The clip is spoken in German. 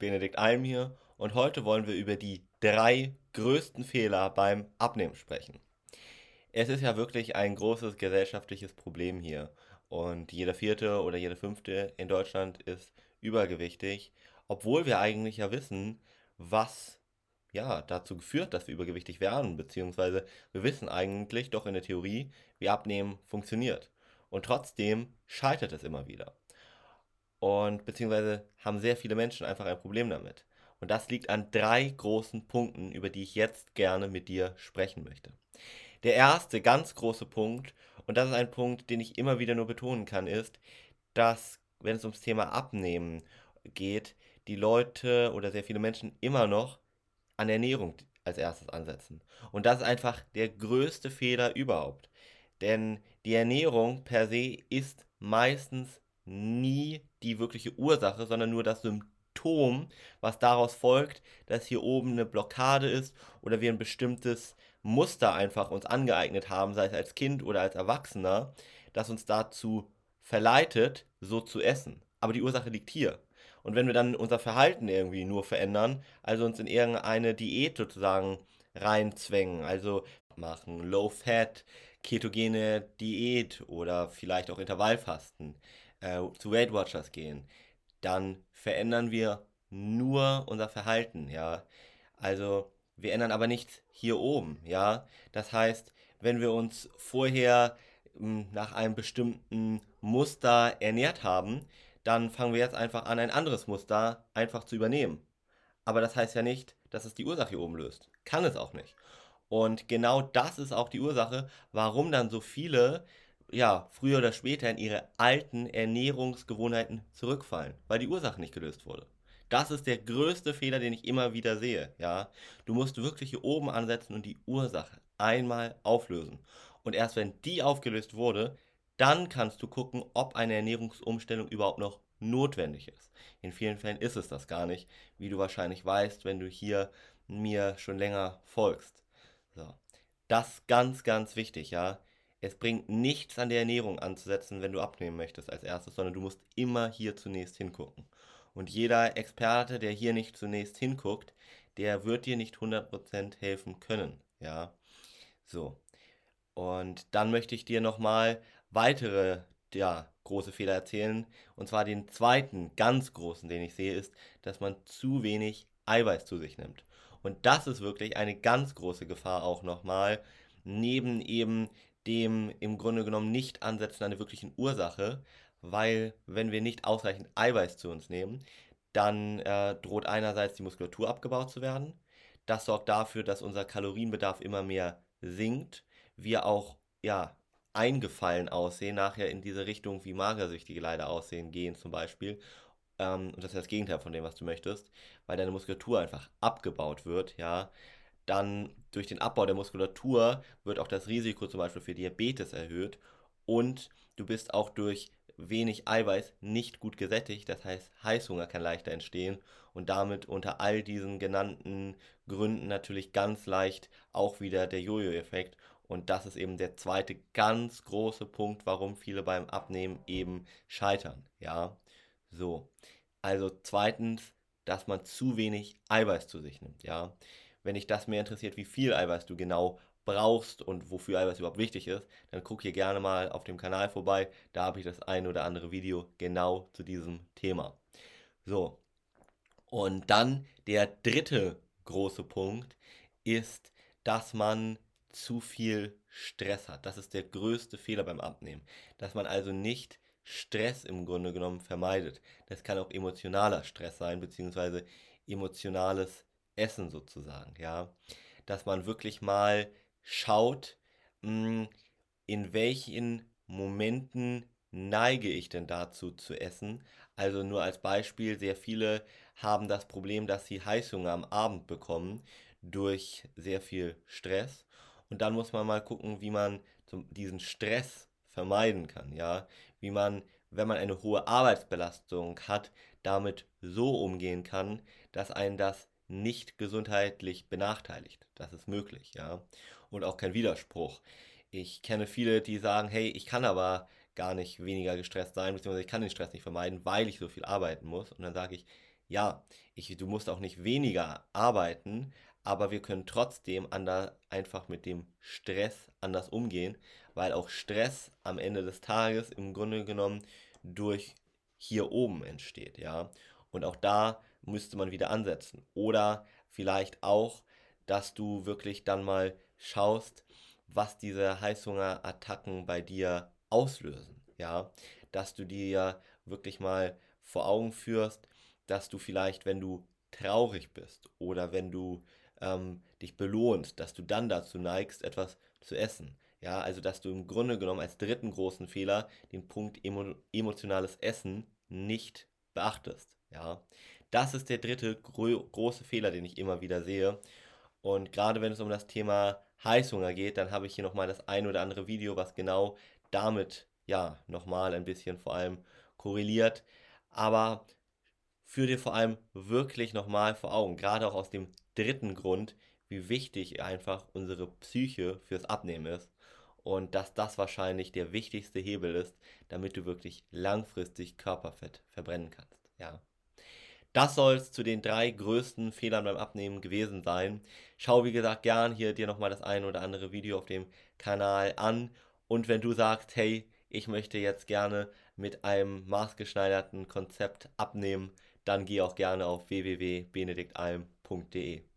Benedikt Alm hier und heute wollen wir über die drei größten Fehler beim Abnehmen sprechen. Es ist ja wirklich ein großes gesellschaftliches Problem hier und jeder vierte oder jede fünfte in Deutschland ist übergewichtig, obwohl wir eigentlich ja wissen, was ja dazu geführt, dass wir übergewichtig werden, beziehungsweise wir wissen eigentlich doch in der Theorie, wie Abnehmen funktioniert. Und trotzdem scheitert es immer wieder. Und beziehungsweise haben sehr viele Menschen einfach ein Problem damit. Und das liegt an drei großen Punkten, über die ich jetzt gerne mit dir sprechen möchte. Der erste ganz große Punkt, und das ist ein Punkt, den ich immer wieder nur betonen kann, ist, dass, wenn es ums Thema Abnehmen geht, die Leute oder sehr viele Menschen immer noch an Ernährung als erstes ansetzen. Und das ist einfach der größte Fehler überhaupt. Denn die Ernährung per se ist meistens nie die wirkliche Ursache, sondern nur das Symptom, was daraus folgt, dass hier oben eine Blockade ist oder wir ein bestimmtes Muster einfach uns angeeignet haben, sei es als Kind oder als Erwachsener, das uns dazu verleitet, so zu essen. Aber die Ursache liegt hier. Und wenn wir dann unser Verhalten irgendwie nur verändern, also uns in irgendeine Diät sozusagen reinzwängen, also machen Low Fat, ketogene Diät oder vielleicht auch Intervallfasten, äh, zu Weight Watchers gehen, dann verändern wir nur unser Verhalten, ja. Also wir ändern aber nichts hier oben, ja. Das heißt, wenn wir uns vorher hm, nach einem bestimmten Muster ernährt haben, dann fangen wir jetzt einfach an, ein anderes Muster einfach zu übernehmen. Aber das heißt ja nicht, dass es die Ursache hier oben löst. Kann es auch nicht. Und genau das ist auch die Ursache, warum dann so viele ja, früher oder später in ihre alten Ernährungsgewohnheiten zurückfallen, weil die Ursache nicht gelöst wurde. Das ist der größte Fehler, den ich immer wieder sehe, ja. Du musst wirklich hier oben ansetzen und die Ursache einmal auflösen. Und erst wenn die aufgelöst wurde, dann kannst du gucken, ob eine Ernährungsumstellung überhaupt noch notwendig ist. In vielen Fällen ist es das gar nicht, wie du wahrscheinlich weißt, wenn du hier mir schon länger folgst. So. Das ganz, ganz wichtig, ja es bringt nichts an der Ernährung anzusetzen, wenn du abnehmen möchtest als erstes, sondern du musst immer hier zunächst hingucken. Und jeder Experte, der hier nicht zunächst hinguckt, der wird dir nicht 100% helfen können, ja. So. Und dann möchte ich dir nochmal weitere, ja, große Fehler erzählen. Und zwar den zweiten ganz großen, den ich sehe, ist, dass man zu wenig Eiweiß zu sich nimmt. Und das ist wirklich eine ganz große Gefahr auch nochmal, neben eben dem im Grunde genommen nicht ansetzen an der wirklichen Ursache, weil wenn wir nicht ausreichend Eiweiß zu uns nehmen, dann äh, droht einerseits die Muskulatur abgebaut zu werden. Das sorgt dafür, dass unser Kalorienbedarf immer mehr sinkt, wir auch ja eingefallen aussehen, nachher in diese Richtung, wie Magersüchtige leider aussehen, gehen zum Beispiel. Ähm, und das ist das Gegenteil von dem, was du möchtest, weil deine Muskulatur einfach abgebaut wird, ja dann durch den Abbau der Muskulatur wird auch das Risiko zum Beispiel für Diabetes erhöht und du bist auch durch wenig Eiweiß nicht gut gesättigt, das heißt Heißhunger kann leichter entstehen und damit unter all diesen genannten Gründen natürlich ganz leicht auch wieder der Jojo-Effekt. Und das ist eben der zweite ganz große Punkt, warum viele beim Abnehmen eben scheitern, ja, so. Also zweitens, dass man zu wenig Eiweiß zu sich nimmt, ja wenn dich das mehr interessiert, wie viel Eiweiß du genau brauchst und wofür Eiweiß überhaupt wichtig ist, dann guck hier gerne mal auf dem Kanal vorbei. Da habe ich das ein oder andere Video genau zu diesem Thema. So. Und dann der dritte große Punkt ist, dass man zu viel Stress hat. Das ist der größte Fehler beim Abnehmen. Dass man also nicht Stress im Grunde genommen vermeidet. Das kann auch emotionaler Stress sein, beziehungsweise emotionales Essen sozusagen, ja. Dass man wirklich mal schaut, hm, in welchen Momenten neige ich denn dazu zu essen. Also nur als Beispiel, sehr viele haben das Problem, dass sie Heißhunger am Abend bekommen durch sehr viel Stress. Und dann muss man mal gucken, wie man diesen Stress vermeiden kann, ja. Wie man, wenn man eine hohe Arbeitsbelastung hat, damit so umgehen kann, dass einen das nicht gesundheitlich benachteiligt. Das ist möglich, ja. Und auch kein Widerspruch. Ich kenne viele, die sagen, hey, ich kann aber gar nicht weniger gestresst sein, beziehungsweise ich kann den Stress nicht vermeiden, weil ich so viel arbeiten muss. Und dann sage ich, ja, ich, du musst auch nicht weniger arbeiten, aber wir können trotzdem ander, einfach mit dem Stress anders umgehen, weil auch Stress am Ende des Tages im Grunde genommen durch hier oben entsteht, ja. Und auch da müsste man wieder ansetzen. Oder vielleicht auch, dass du wirklich dann mal schaust, was diese Heißhungerattacken bei dir auslösen, ja. Dass du dir wirklich mal vor Augen führst, dass du vielleicht, wenn du traurig bist oder wenn du ähm, dich belohnst, dass du dann dazu neigst, etwas zu essen. Ja, also dass du im Grunde genommen als dritten großen Fehler den Punkt emo emotionales Essen nicht beachtest. Ja, das ist der dritte gro große Fehler, den ich immer wieder sehe. Und gerade wenn es um das Thema Heißhunger geht, dann habe ich hier nochmal das ein oder andere Video, was genau damit ja nochmal ein bisschen vor allem korreliert. Aber führ dir vor allem wirklich nochmal vor Augen, gerade auch aus dem dritten Grund, wie wichtig einfach unsere Psyche fürs Abnehmen ist und dass das wahrscheinlich der wichtigste Hebel ist, damit du wirklich langfristig Körperfett verbrennen kannst. Ja. Das soll es zu den drei größten Fehlern beim Abnehmen gewesen sein. Schau wie gesagt gern hier dir nochmal das ein oder andere Video auf dem Kanal an und wenn du sagst, hey, ich möchte jetzt gerne mit einem maßgeschneiderten Konzept abnehmen, dann geh auch gerne auf www.benediktalm.de.